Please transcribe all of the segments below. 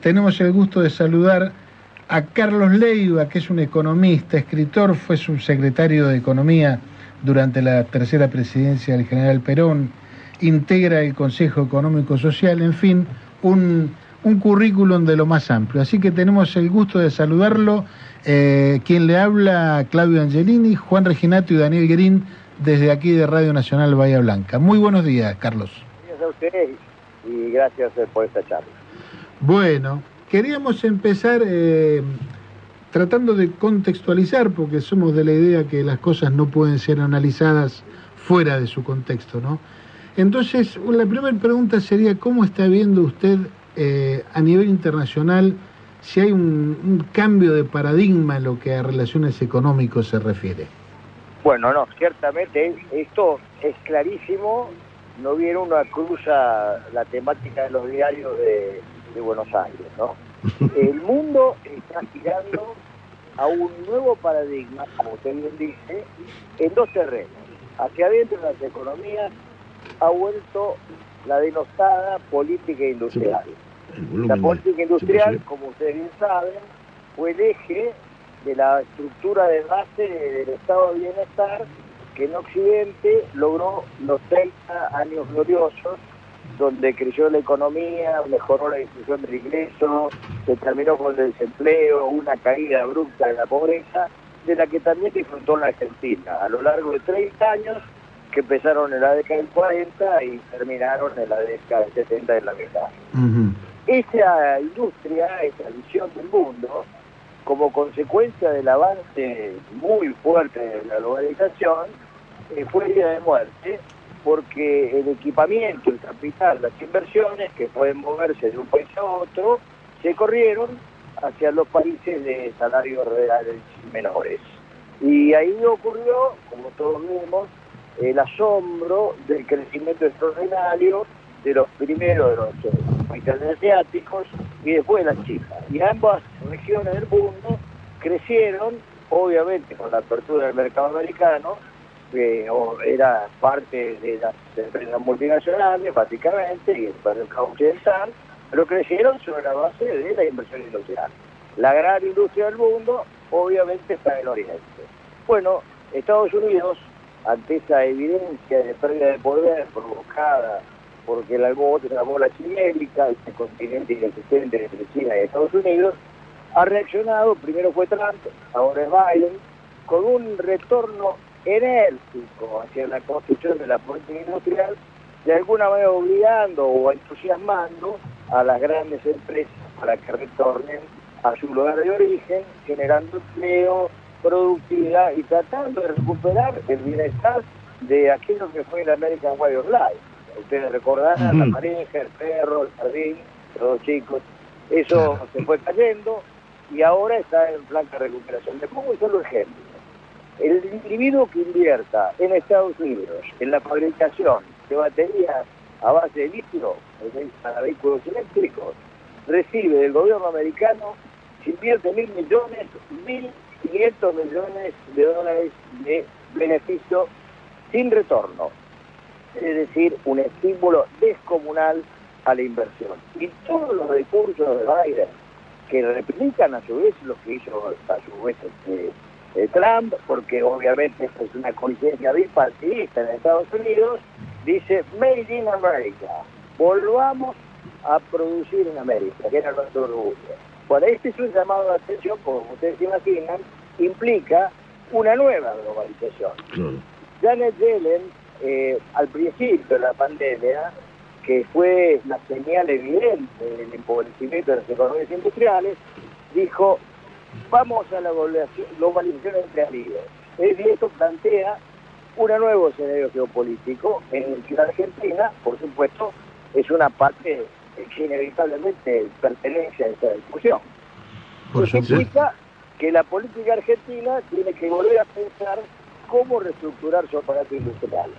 tenemos el gusto de saludar a Carlos Leiva, que es un economista, escritor, fue subsecretario de Economía durante la tercera presidencia del general Perón, integra el Consejo Económico Social, en fin, un, currículum de lo más amplio. Así que tenemos el gusto de saludarlo. Eh, quien le habla, Claudio Angelini, Juan Reginato y Daniel Guerín, desde aquí de Radio Nacional Bahía Blanca. Muy buenos días, Carlos. Gracias a usted y gracias por esta charla. Bueno, queríamos empezar eh, tratando de contextualizar, porque somos de la idea que las cosas no pueden ser analizadas fuera de su contexto, ¿no? Entonces, la primera pregunta sería, ¿cómo está viendo usted eh, a nivel internacional si hay un, cambio de paradigma en lo que a relaciones económicas se refiere? Bueno, no, ciertamente esto es clarísimo. No vieron una cruza la temática de los diarios de, de Buenos Aires, ¿no? El mundo está girando a un nuevo paradigma, como usted bien dice, en dos terrenos. Hacia adentro de las economías ha vuelto la denostada política industrial. La política industrial, como ustedes bien saben, fue el eje de la estructura de base del estado de bienestar que en Occidente logró los 30 años gloriosos donde creció la economía, mejoró la distribución del ingreso, se terminó con el desempleo, una caída abrupta de la pobreza, de la que también disfrutó la Argentina a lo largo de 30 años que empezaron en la década del 40 y terminaron en la década del 70 de la mitad. Esa industria, esa visión del mundo, como consecuencia del avance muy fuerte de la globalización, eh, fue herida de muerte porque el equipamiento, el capital, las inversiones que pueden moverse de un país a otro, se corrieron hacia los países de salarios reales menores. Y ahí ocurrió, como todos vimos, el asombro del crecimiento extraordinario de los primeros de los países asiáticos y después de las chicas. Y ambas regiones del mundo crecieron, obviamente con la apertura del mercado americano, que era parte de las empresas multinacionales, básicamente, y el mercado occidental, pero crecieron sobre la base de la inversión industrial. La gran industria del mundo, obviamente, está en el Oriente. Bueno, Estados Unidos, ante esa evidencia de pérdida de poder provocada porque la chilérica, este continente inexistente entre China y Estados Unidos, ha reaccionado, primero fue Trump, ahora es Biden, con un retorno enérgico hacia la construcción de la política industrial, de alguna manera obligando o entusiasmando a las grandes empresas para que retornen a su lugar de origen, generando empleo, productividad y tratando de recuperar el bienestar de aquello que fue el American Way of Life. Ustedes recordarán la pareja, el perro, el jardín, los chicos. Eso se fue cayendo y ahora está en de recuperación. Le pongo solo ejemplo el individuo que invierta en Estados Unidos en la fabricación de baterías a base de litio para vehículos eléctricos recibe del gobierno americano, si invierte mil millones, mil quinientos millones de dólares de beneficio sin retorno. Es decir, un estímulo descomunal a la inversión. Y todos los recursos de Biden, que replican a su vez lo que hizo a su vez este, eh, Trump, porque obviamente esto es una coincidencia bipartidista en Estados Unidos, dice Made in America, volvamos a producir en América, que era nuestro orgullo. Bueno, este es un llamado de atención, como ustedes se imaginan, implica una nueva globalización. Janet Yellen, eh, al principio de la pandemia, que fue la señal evidente del empobrecimiento de las economías industriales, dijo, vamos a la globalización entre líderes. Y esto plantea un nuevo escenario geopolítico en el que la Argentina, por supuesto, es una parte que inevitablemente pertenece a esta discusión. Eso significa que la política argentina tiene que volver a pensar cómo reestructurar su aparato industrial.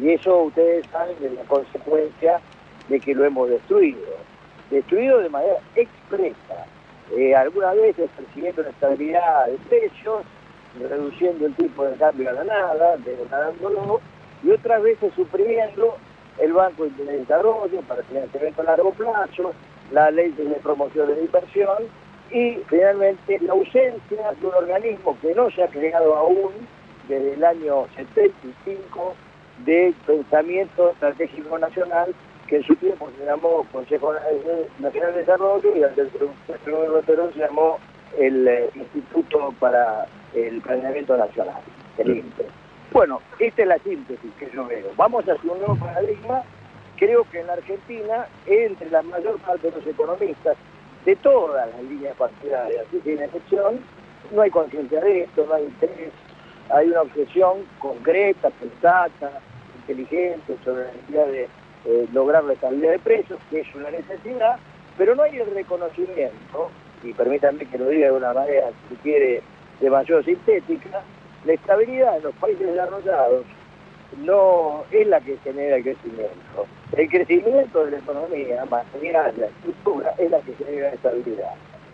Y eso ustedes saben de la consecuencia de que lo hemos destruido. Destruido de manera expresa eh, algunas veces persiguiendo la estabilidad de precios, reduciendo el tipo de cambio a la nada, degradándolo, y otras veces suprimiendo el Banco de Desarrollo para financiamiento a largo plazo, la ley de promoción de inversión y finalmente la ausencia de un organismo que no se ha creado aún desde el año 75 de pensamiento estratégico nacional que en su tiempo se llamó Consejo Nacional de Desarrollo y antes del Perón se llamó el eh, Instituto para el Planeamiento Nacional, el INPE. Bueno, esta es la síntesis que yo veo. Vamos hacia un nuevo paradigma. Creo que en la Argentina, entre la mayor parte de los economistas, de todas las líneas partidarias, sin excepción, no hay conciencia de esto, no hay interés, hay una obsesión concreta, pensada, inteligente sobre la necesidad de eh, lograr la estabilidad de precios, que es una necesidad, pero no hay el reconocimiento, y permítanme que lo diga de una manera, si quiere, demasiado sintética, la estabilidad en los países desarrollados no es la que genera el crecimiento. El crecimiento de la economía material, la estructura, es la que genera la estabilidad.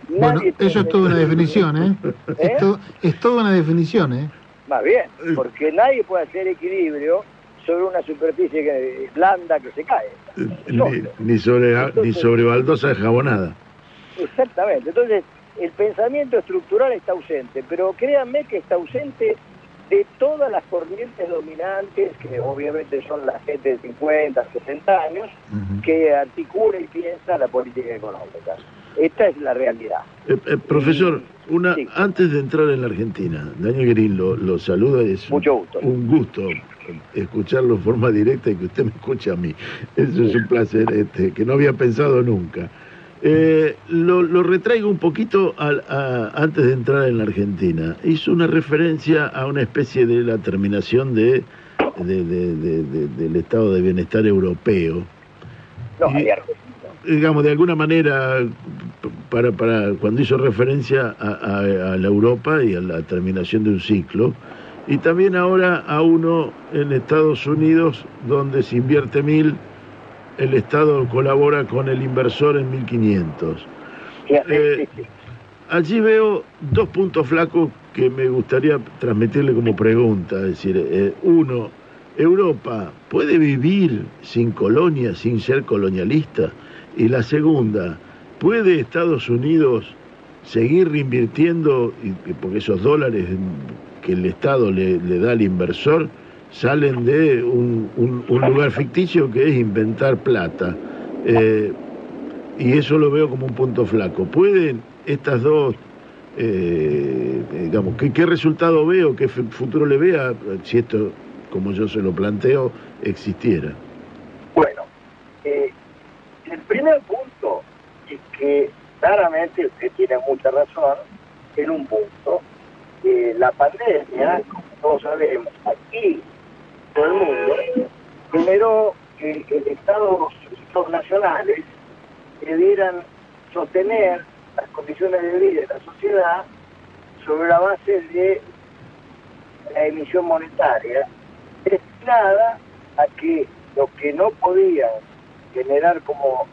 bueno, eso es toda una definición, ¿eh? ¿Eh? Es, toda una definición, ¿eh? Más bien, porque nadie puede hacer equilibrio sobre una superficie blanda que se cae. Ni, sobre, ni sobre baldosa jabonada. Exactamente. Entonces, el pensamiento estructural está ausente, pero créanme que está ausente de todas las corrientes dominantes, que obviamente son la gente de 50, 60 años, que articula y piensa la política económica. Esta es la realidad. Eh, eh, profesor, una antes de entrar en la Argentina, Daniel Guerín lo, lo saluda, es Mucho gusto. un gusto escucharlo de forma directa y que usted me escuche a mí. Eso es un placer este, que no había pensado nunca. Eh, lo, retraigo un poquito antes de entrar en la Argentina. Hizo una referencia a una especie de la terminación de, del estado de bienestar europeo. No, digamos, de alguna manera, para, para cuando hizo referencia a, a, la Europa y a la terminación de un ciclo, y también ahora a uno en Estados Unidos donde se invierte mil el Estado colabora con el inversor en 1500. Eh, allí veo dos puntos flacos que me gustaría transmitirle como pregunta. Es decir, eh, uno, ¿Europa puede vivir sin colonia, sin ser colonialista? Y la segunda, ¿puede Estados Unidos seguir reinvirtiendo, porque esos dólares que el Estado le da al inversor, salen de un, lugar ficticio que es inventar plata. Eh, y eso lo veo como un punto flaco. ¿Pueden estas dos, eh, digamos, ¿qué, resultado veo, qué futuro le vea si esto, como yo se lo planteo, existiera? Bueno, eh, el primer punto es que claramente usted tiene mucha razón en un punto. La pandemia, como todos sabemos, aquí todo el mundo, generó que el Estado, los nacionales debieran sostener las condiciones de vida de la sociedad sobre la base de la emisión monetaria destinada a que lo que no podían generar como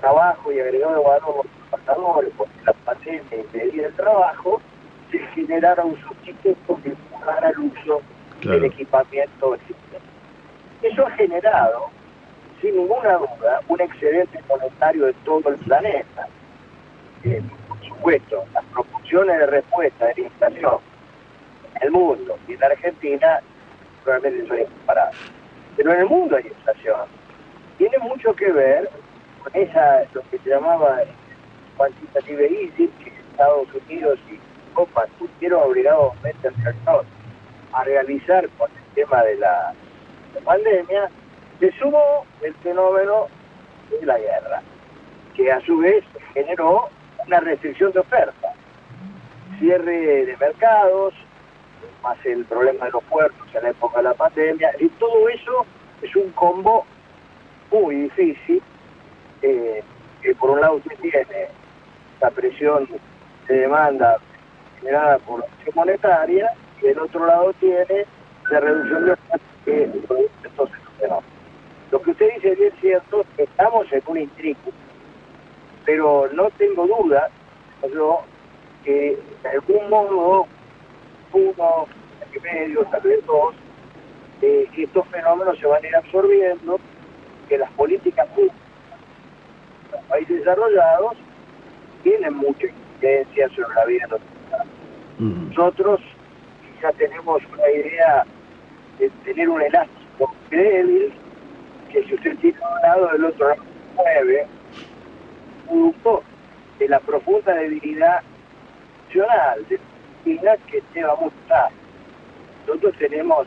trabajo y agregado de valor los trabajadores porque la pandemia impedía el trabajo, generara un sustituto que empujara el uso del equipamiento existente. Eso ha generado, sin ninguna duda, un excedente monetario de todo el planeta. Eh, por supuesto, las proporciones de respuesta de la inflación en el mundo y en la Argentina realmente son incomparables. Pero en el mundo hay inflación. Tiene mucho que ver con esa, lo que se llamaba quantitative easing, que Estados Unidos y Europa tuvieron obligadamente al sector a realizar con el tema de la pandemia, se sumó el fenómeno de la guerra, que a su vez generó una restricción de oferta, cierre de mercados, más el problema de los puertos en la época de la pandemia, y todo eso es un combo muy difícil, eh, que por un lado usted tiene la presión de demanda generada por la monetaria, y del otro lado tiene la reducción de que fenómenos. Lo que usted dice es bien cierto, estamos en un intrigo, pero no tengo duda, yo, que de algún modo, uno, y medio, tal vez dos, que estos fenómenos se van a ir absorbiendo, que las políticas públicas los países desarrollados tienen mucha incidencia sobre la vida de los. Nosotros quizá tenemos una idea de tener un elástico débil, que si usted tiene un lado, del otro lado mueve, producto de la profunda debilidad nacional de Argentina que lleva muchos años. Nosotros tenemos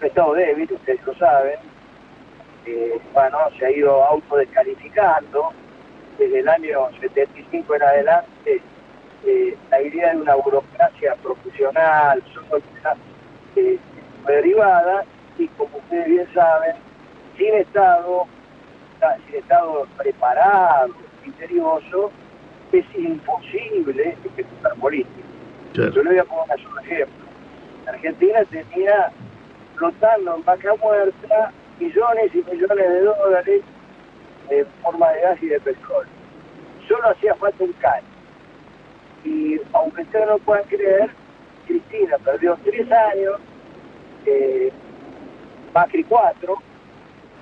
un estado débil, ustedes lo saben, bueno, se ha ido autodescalificando desde el año 75 en adelante eh, la idea de una burocracia profesional, solo eh, derivada y como ustedes bien saben, sin Estado, sin Estado preparado, misterioso, es imposible ejecutar política. Claro. Yo le voy a poner un ejemplo. Argentina tenía flotando en vaca muerta millones y millones de dólares en forma de gas y de petróleo. Solo hacía falta un caño. Y aunque ustedes no puedan creer, Cristina perdió tres años, eh, Macri cuatro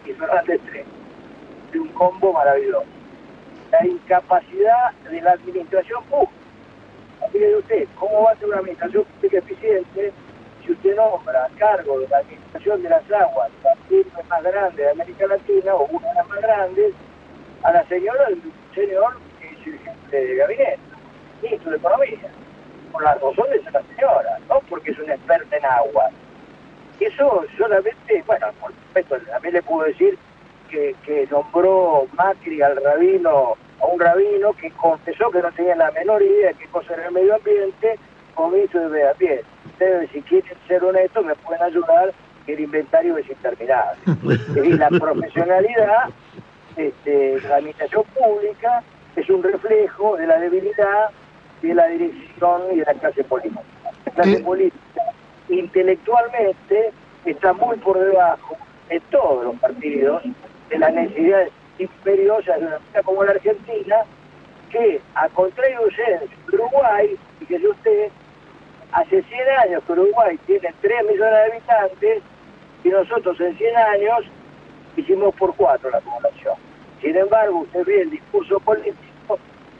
y Fernández tres. De un combo maravilloso. La incapacidad de la administración pública. Mire usted, ¿cómo va a ser una administración pública eficiente si usted nombra a cargo de la administración de las aguas, la firma más grande de América Latina, o una de las más grandes, a la señora del señor que es jefe de gabinete, ministro de Economía, por las razones de la señora, no porque es una experta en agua. Eso solamente, bueno, por supuesto, también le puedo decir que, que nombró Macri al rabino, a un rabino que confesó que no tenía la menor idea de qué cosa era el medio ambiente, como ministro de medio ambiente. Ustedes, si quieren ser honestos, me pueden ayudar, que el inventario es interminable. Es decir, la profesionalidad este, la administración pública es un reflejo de la debilidad de la dirección y de la clase política. La clase política intelectualmente está muy por debajo de todos los partidos de las necesidades imperiosas de una sociedad como la Argentina, que a contrario de Uruguay, fíjese usted, hace 100 años que Uruguay tiene 3 millones de habitantes y nosotros en 100 años hicimos por 4 la población. Sin embargo, usted ve el discurso político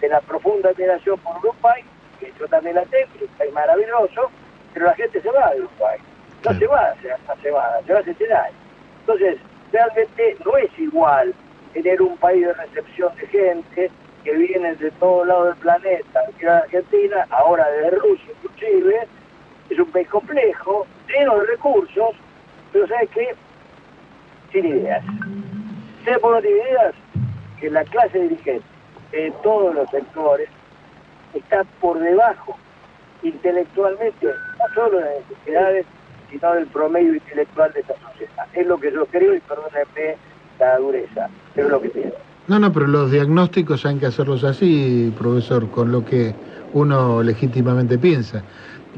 de la profunda admiración por Uruguay, que yo también la tengo, es maravilloso, pero la gente se va de Uruguay. No se va una semana, se va 100 años. Entonces, realmente no es igual tener un país de recepción de gente que viene de todos lados del planeta, que era Argentina, ahora desde Rusia inclusive, es un país complejo, lleno de recursos, pero ¿sabe qué? Sin ideas. ¿Sabe por no tiene ideas? Que la clase dirigente de todos los sectores está por debajo intelectualmente, no solo de las necesidades, sino del promedio intelectual de esta sociedad. Es lo que yo creo y perdónenme la dureza, pero es lo que pienso. No, no, pero los diagnósticos hay que hacerlos así, profesor, con lo que uno legítimamente piensa.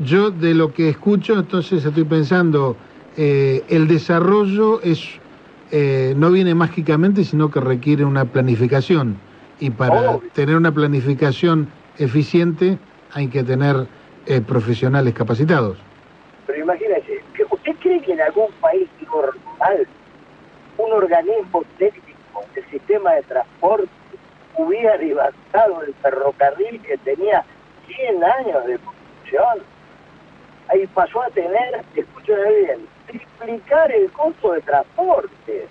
Yo de lo que escucho, entonces estoy pensando, eh, el desarrollo es eh, no viene mágicamente, sino que requiere una planificación. Y para Obvio. tener una planificación eficiente hay que tener eh, profesionales capacitados. Pero imagínese, ¿que ¿usted cree que en algún país normal un organismo técnico del sistema de transporte hubiera levantado el ferrocarril que tenía 100 años de construcción? Ahí pasó a tener, escúcheme bien, triplicar el costo de transporte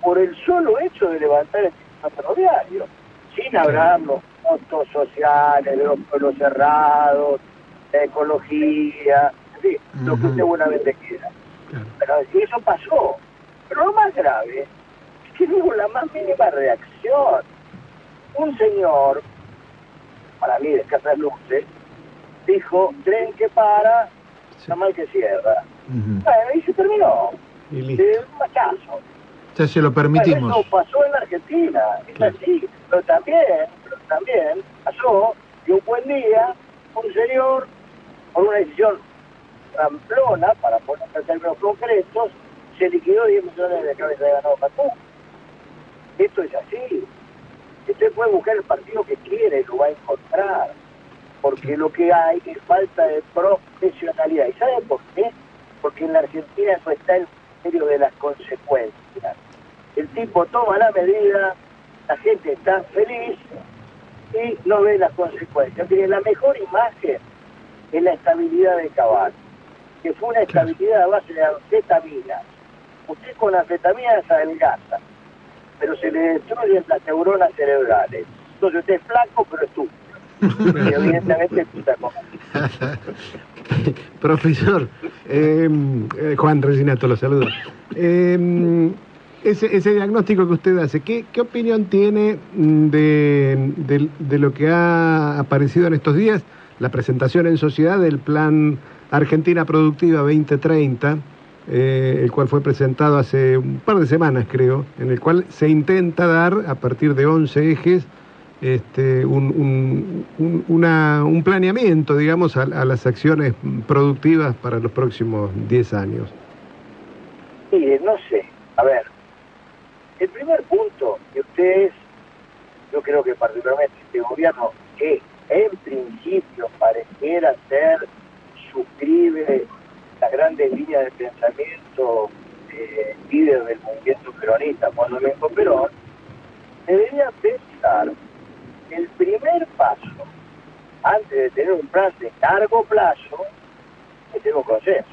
por el solo hecho de levantar el sistema ferroviario, sin hablar los costos sociales de los pueblos cerrados, la ecología, en fin, lo que usted buenamente quiera. Claro. Pero si eso pasó. Pero lo más grave es que no hubo la más mínima reacción. Un señor, para mí de escasas luces, dijo, tren que para, está mal que cierra. Bueno, y se terminó. Y listo. De un machazo. Se lo Bueno, permitimos. eso pasó en la Argentina, es Claro. así. Pero también, pero también pasó que un buen día, un señor, por una decisión ramplona, para poner en términos concretos, se liquidó 10 millones de cabezas de ganado patú. Esto es así. Usted puede buscar el partido que quiere lo va a encontrar. Porque lo que hay es falta de profesionalidad. ¿Y saben por qué? Porque en la Argentina no está el ministerio de las consecuencias. El tipo toma la medida, la gente está feliz y no ve las consecuencias. Mire, la mejor imagen es la estabilidad de caballo, que fue una estabilidad a base de anfetamina. Usted con anfetamina se adelgaza, pero se le destruyen las neuronas cerebrales. Entonces usted es flaco, pero estúpido. y evidentemente puta Profesor, eh, eh, Juan Reginato lo saluda. Eh, ese, diagnóstico que usted hace, ¿qué, opinión tiene de, lo que ha aparecido en estos días? La presentación en sociedad del Plan Argentina Productiva 2030, eh, el cual fue presentado hace un par de semanas, creo, en el cual se intenta dar, a partir de 11 ejes, este, un, un, un, una, un planeamiento, digamos, a, a, las acciones productivas para los próximos 10 años. Mire, no sé, a ver, el primer punto que ustedes, yo creo que particularmente este gobierno, que en principio pareciera ser, suscribe las grandes líneas de pensamiento eh, líder del movimiento peronista, cuando vengo Perón, debería pensar el primer paso, antes de tener un plan de largo plazo, es tener un consenso.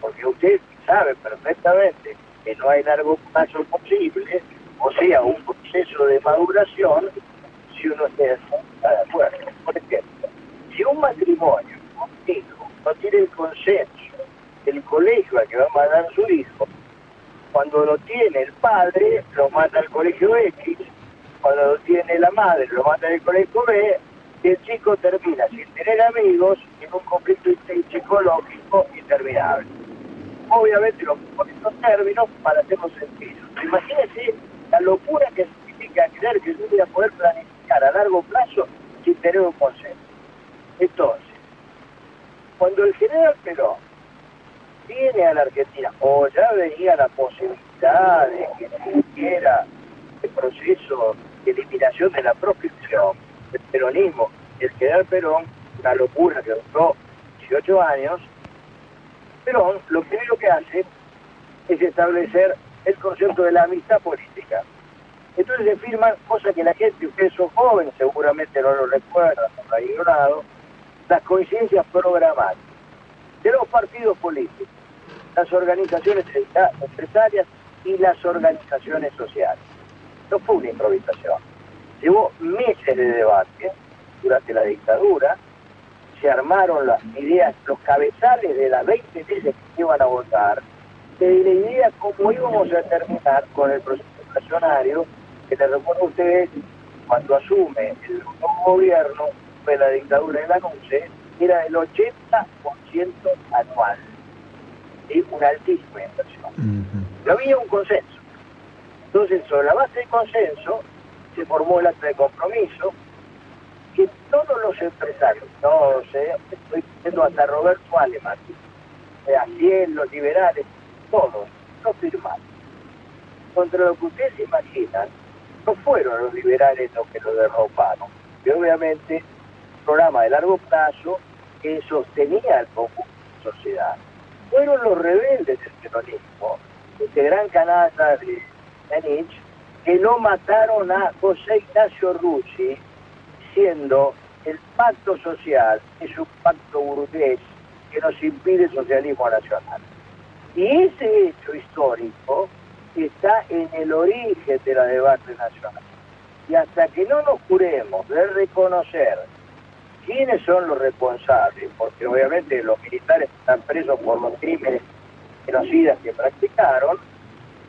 Porque usted sabe perfectamente que no hay largo plazo posible, o sea, un proceso de maduración, si uno está de acuerdo. Por ejemplo, si un matrimonio, un hijo, no tiene el consenso del colegio al que va a mandar su hijo, cuando lo tiene el padre, lo manda al colegio X, cuando lo tiene la madre, lo manda al colegio B, y el chico termina sin tener amigos en un conflicto psicológico interminable obviamente lo pongo en términos para hacerlo sentido. Imagínense la locura que significa creer que yo voy a poder planificar a largo plazo sin tener un consenso. Entonces, cuando el general Perón viene a la Argentina, o ya venía la posibilidad de que se hiciera el proceso eliminación de la proscripción del peronismo, el general Perón, una locura que duró 18 años, Perón lo primero que hace es establecer el concepto de la amistad política. Entonces se firman cosas que la gente, ustedes son jóvenes, seguramente no lo recuerdan, no lo han ignorado, las coincidencias programáticas de los partidos políticos, las organizaciones empresarias y las organizaciones sociales. No fue una improvisación. Llevó meses de debate durante la dictadura, se armaron las ideas, los cabezales de las 20 leyes que iban a votar, la idea cómo íbamos a terminar con el proceso inflacionario, que les recuerdo a ustedes, cuando asume el nuevo gobierno, de la dictadura de la NUCE, era del 80% anual. y Una altísima inversión. No había un consenso. Entonces, sobre la base del consenso, se formó el acta de compromiso, que todos los empresarios, no sé, estoy diciendo hasta Roberto Aleman, así es, los liberales, todos, no firmaron. Contra lo que ustedes imaginan, no fueron los liberales los que lo derroparon, y obviamente un programa de largo plazo que sostenía al conjunto de la sociedad. Fueron los rebeldes del peronismo, este gran canalla de Danich, que no mataron a José Ignacio Rucci, siendo el pacto social es un pacto burgués que nos impide el socialismo nacional. Y ese hecho histórico está en el origen de la debate nacional. Y hasta que no nos juremos de reconocer quiénes son los responsables, porque obviamente los militares están presos por los crímenes genocidas que practicaron,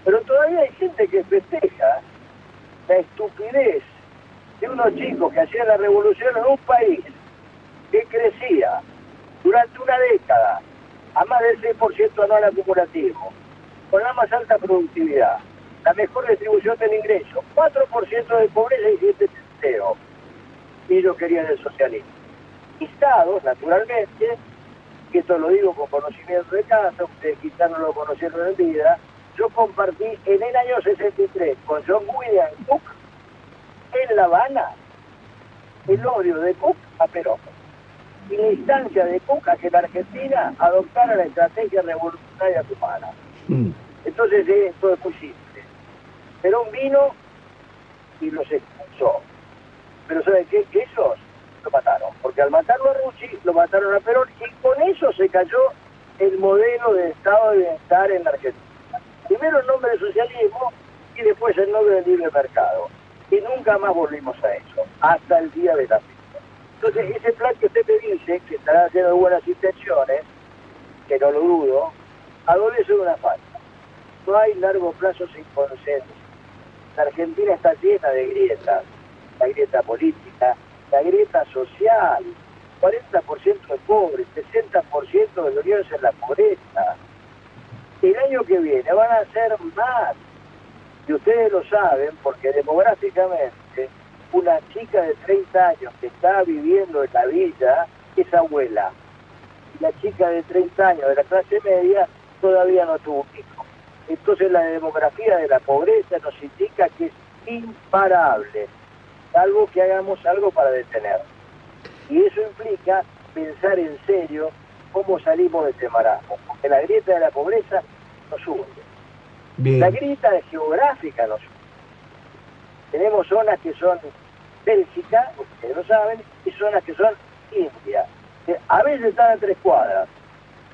pero todavía hay gente que festeja la estupidez de unos chicos que hacían la revolución en un país que crecía durante una década a más del 6% anual acumulativo, con la más alta productividad, la mejor distribución del ingreso, 4% de pobreza y 7% de empleo. Y ellos querían el socialismo. Estados, naturalmente, que esto lo digo con conocimiento de casa, ustedes quizás no lo conocieron en vida, yo compartí en el año 63 con John William Cook en La Habana el odio de Cook a Perón y la instancia de Cook a que la Argentina adoptara la estrategia revolucionaria cubana. Mm. Entonces esto es muy simple. Perón vino y los expulsó. Pero ¿saben qué? Que esos lo mataron, porque al matarlo a Rucci, lo mataron a Perón, y con eso se cayó el modelo de Estado de Bienestar en la Argentina. Primero el nombre de socialismo y después el nombre del libre mercado. Y nunca más volvimos a eso, hasta el día de la fecha. Entonces, ese plan que usted me dice, que estará haciendo buenas intenciones, que no lo dudo, adolece de una falta. No hay largo plazo sin consenso. La Argentina está llena de grietas, la grieta política, la grieta social, 40% de pobres, 60% de los niños en la pobreza. El año que viene van a ser más. Y ustedes lo saben porque demográficamente una chica de 30 años que está viviendo en la villa es abuela. Y la chica de 30 años de la clase media todavía no tuvo hijo. Entonces la demografía de la pobreza nos indica que es imparable, salvo que hagamos algo para detener. Y eso implica pensar en serio cómo salimos de este marasmo, porque la grieta de la pobreza nos hunde. La grieta geográfica nos hunde. Tenemos zonas que son Bélgica, ustedes lo saben, y zonas que son India. A veces están a tres cuadras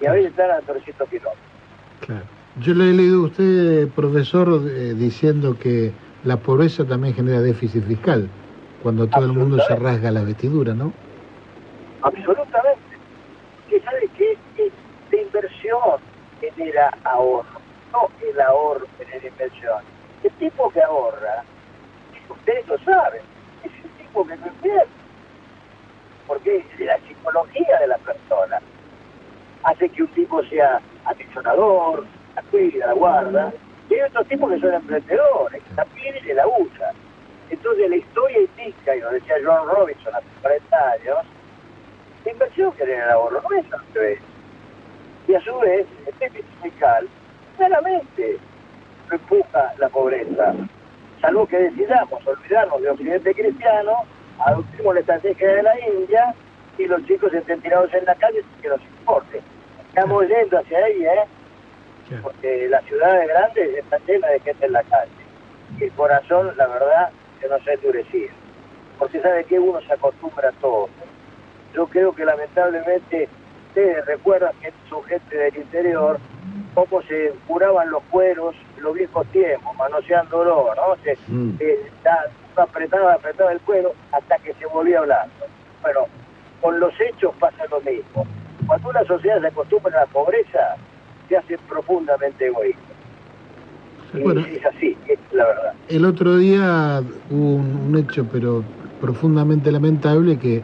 y a veces están a 300 kilómetros. Claro. Yo le he leído a usted, profesor, eh, diciendo que la pobreza también genera déficit fiscal, cuando todo el mundo se rasga la vestidura, ¿no? Absolutamente. Que sabe que la inversión genera ahorro, no el ahorro genera inversión. El tipo que ahorra, ustedes lo saben, es el tipo que no invierte. Porque la psicología de la persona hace que un tipo sea apisonador, la cuida, la guarda. Y hay otros tipos que son emprendedores, que también se la usan. Entonces la historia indica, y lo decía John Robinson hace 40 años, la inversión que el ahorro no es al revés. Y a su vez, el déficit fiscal claramente empuja la pobreza. Salvo que decidamos olvidarnos de Occidente cristiano, adoptimos la estrategia de la India y los chicos estén tirados en la calle sin que nos importe. Estamos yendo hacia ahí, ¿eh? Porque las ciudades grandes están llenas de gente en la calle. Y el corazón, la verdad, que no se ha endurecido. Porque sabe que uno se acostumbra a todo. Yo creo que lamentablemente ustedes recuerdan que su gente del interior, cómo se curaban los cueros en los viejos tiempos, manoseándolo, ¿no? Se, mm. apretaba, apretaba el cuero hasta que se volvía hablando. Bueno, con los hechos pasa lo mismo. Cuando una sociedad se acostumbra a la pobreza, se hace profundamente egoísta. Bueno, es así, es la verdad. El otro día hubo un, hecho, pero profundamente lamentable, que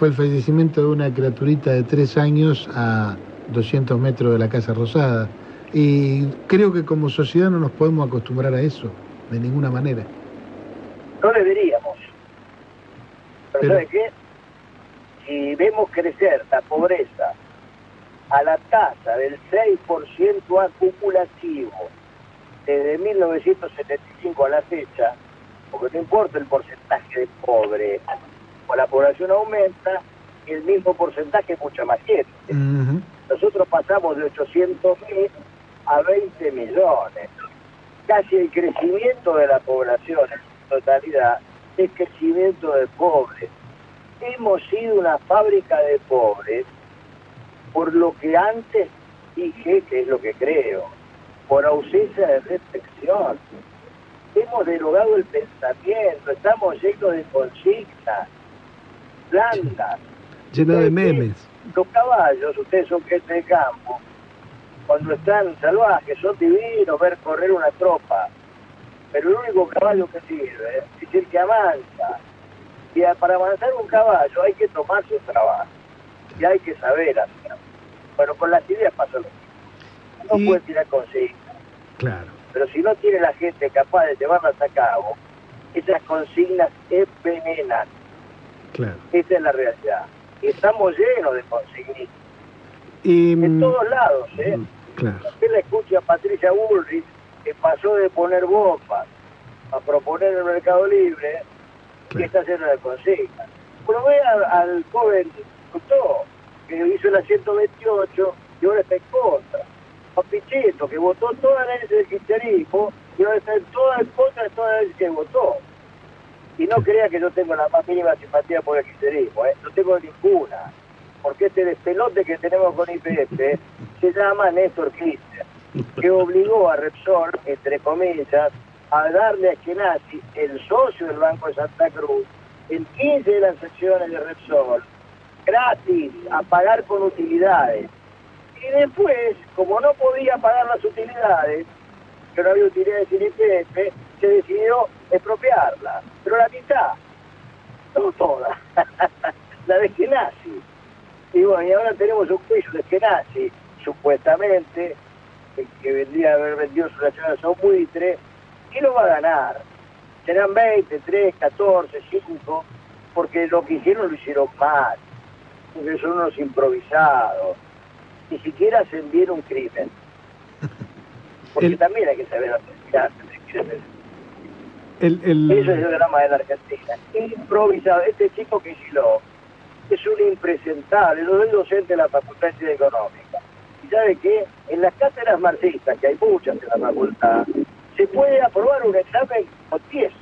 fue el fallecimiento de una criaturita de tres años a 200 metros de la Casa Rosada. Y creo que como sociedad no nos podemos acostumbrar a eso, de ninguna manera. No deberíamos. Pero, ¿sabe qué? Si vemos crecer la pobreza a la tasa del 6% acumulativo desde 1975 a la fecha, porque no importa el porcentaje de pobres, o la población aumenta, el mismo porcentaje es mucha más gente. Nosotros pasamos de 800 mil a 20 millones. Casi el crecimiento de la población en su totalidad es crecimiento de pobres. Hemos sido una fábrica de pobres por lo que antes dije, que es lo que creo, por ausencia de reflexión. Hemos derogado el pensamiento, estamos llenos de consignas, blandas. Lleno de memes. Los caballos, ustedes son gente de campo, cuando están salvajes, son divinos ver correr una tropa, pero el único caballo que sirve es el que avanza. Y para avanzar un caballo hay que tomar su trabajo y hay que saber hacerlo. Bueno, con las ideas pasa lo mismo. No puede tirar consignas. Claro. Pero si no tiene la gente capaz de llevarlas a cabo, esas consignas envenenan. Claro. Esa es la realidad. Y estamos llenos de consignas. Y, en mm, todos lados, ¿eh? Mm, claro. Usted la escucha a Patricia Bullrich, que pasó de poner bombas a proponer el Mercado Libre, que está lleno de consignas. Uno ve al, joven que hizo la 128 y ahora está en contra. A Pichetto, que votó todas las leyes del cristianismo y ahora está en toda en contra de todas las leyes que votó. Y no crea que yo tengo la más mínima simpatía por el kirchnerismo, ¿eh? no tengo ninguna. Porque este despelote que tenemos con IPF se llama Néstor Kirchner, que obligó a Repsol, entre comillas, a darle a Eskenazi, el socio del Banco de Santa Cruz, en 15 de las secciones de Repsol, gratis, a pagar con utilidades. Y después, como no podía pagar las utilidades, que no había utilidades en IPF, se decidió expropiarla, pero la mitad, no toda, la de Eskenazi. Y bueno, y ahora tenemos un juicio de Eskenazi, supuestamente, que vendría a haber vendido su nacional a un buitre, y lo va a ganar. Serán 20, 3, 14, 5, porque lo que hicieron lo hicieron mal, porque son unos improvisados, ni siquiera ascendieron un crimen. Porque El- también hay que saber crímenes. El, el- Eso es el drama de la Argentina. Improvisado. Este chico que hiciló es un impresentable. Yo soy docente de la Facultad de Ciencia Económica. ¿Y sabe qué? En las cátedras marxistas, que hay muchas en la facultad, se puede aprobar un examen con 10,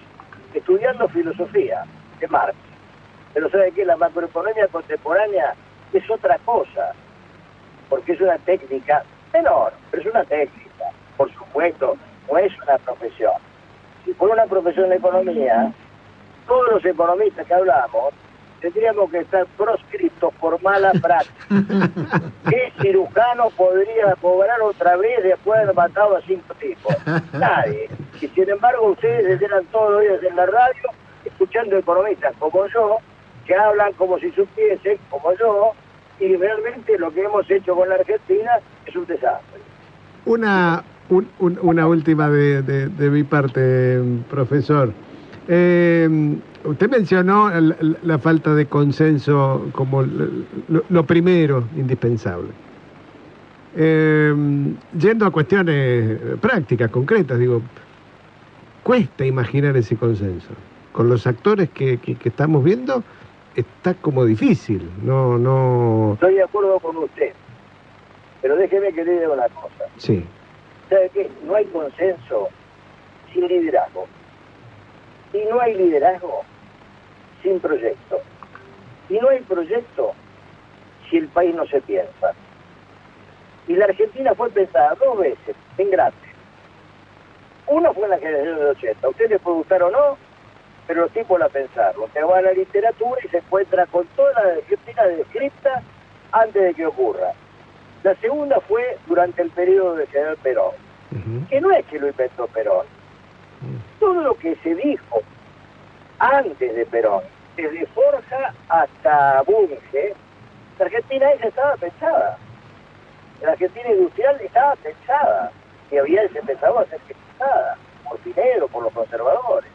estudiando filosofía de Marx. Pero ¿sabe qué? La macroeconomía contemporánea es otra cosa, porque es una técnica menor, pero es una técnica. Por supuesto, no es una profesión fuera una profesión de economía, todos los economistas que hablamos tendríamos que estar proscriptos por mala práctica. ¿Qué cirujano podría cobrar otra vez después de haber matado a cinco tipos? Nadie. Y sin embargo ustedes eran todos los días en la radio escuchando economistas como yo, que hablan como si supiesen, como yo, y realmente lo que hemos hecho con la Argentina es un desastre. Una, un- un- una última de, de- de mi parte, profesor. Eh, usted mencionó la falta de consenso como lo primero indispensable. Eh, yendo a cuestiones prácticas, concretas, digo, cuesta imaginar ese consenso. Con los actores que, que- que estamos viendo, está como difícil. No, no. Estoy de acuerdo con usted, pero déjeme que le diga una cosa. Sí. ¿Sabe qué? No hay consenso sin liderazgo. Y no hay liderazgo sin proyecto. Y no hay proyecto si el país no se piensa. Y la Argentina fue pensada dos veces, en grande. Uno fue en la generación del 80. A usted le puede gustar o no, pero los tipos la pensaron. Usted va a la literatura y se encuentra con toda la Argentina descripta antes de que ocurra. La segunda fue durante el periodo de General Perón que no es que lo inventó Perón. Todo lo que se dijo antes de Perón, desde Forja hasta Bunge, la Argentina esa estaba pensada. La Argentina industrial estaba pensada y había se empezaba a ser pensada por Pinero, por los conservadores.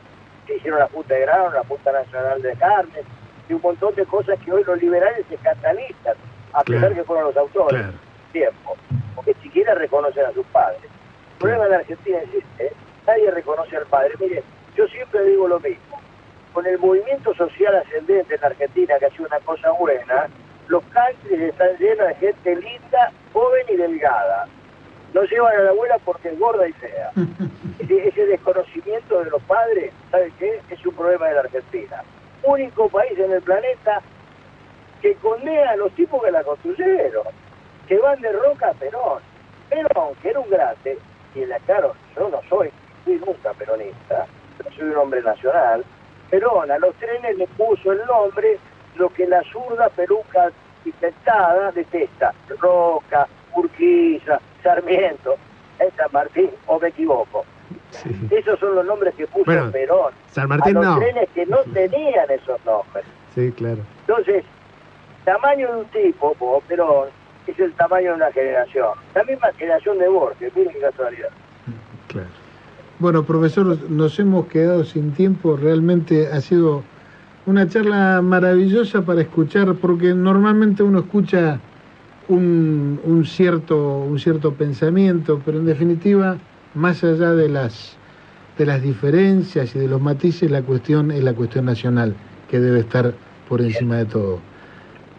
Se hicieron la Junta de Grano, la Junta Nacional de Carnes y un montón de cosas que hoy los liberales se catalizan, a pesar Claro. que fueron los autores Claro. Tiempo, porque siquiera reconocen a sus padres. El problema de la Argentina existe, ¿eh? nadie reconoce al padre. Mire, yo siempre digo lo mismo. Con el movimiento social ascendente en la Argentina, que ha sido una cosa buena, los countries están llenos de gente linda, joven y delgada. No llevan a la abuela porque es gorda y fea. Ese, ese desconocimiento de los padres, ¿sabe qué? Es un problema de la Argentina. Único país en el planeta que condena a los tipos que la construyeron, que van de Roca a Perón. Perón, que era un grande, y la claro, yo no soy, fui nunca peronista, pero soy un hombre nacional. Perón a los trenes le puso el nombre lo que la zurda peluca inventada detesta, Roca, Urquiza, Sarmiento, San Martín, o me equivoco. Sí. Esos son los nombres que puso Bueno, Perón San Martín a los no. trenes que no tenían esos nombres. Sí, claro. Entonces, tamaño de un tipo, como Perón, es el tamaño de una generación. La misma generación de Borges, miren qué casualidad. claro. Bueno, profesor, nos hemos quedado sin tiempo. Realmente ha sido una charla maravillosa para escuchar, porque normalmente uno escucha un, un cierto, un cierto pensamiento, pero en definitiva, más allá de las, de las diferencias y de los matices, la cuestión es la cuestión nacional, que debe estar por encima de todo.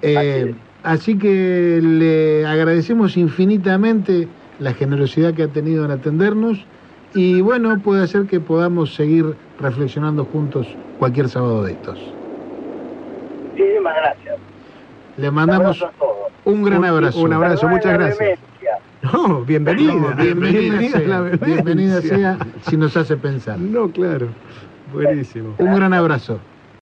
Eh, así que le agradecemos infinitamente la generosidad que ha tenido en atendernos y bueno, puede ser que podamos seguir reflexionando juntos cualquier sábado de estos. Muchísimas gracias. Le mandamos Un abrazo a todos. un gran abrazo. Un abrazo, muchas gracias. No, bienvenida. No, bienvenida, Bienvenida sea, la vehemencia. bienvenida sea si nos hace pensar. No, claro. Buenísimo. Un gran abrazo.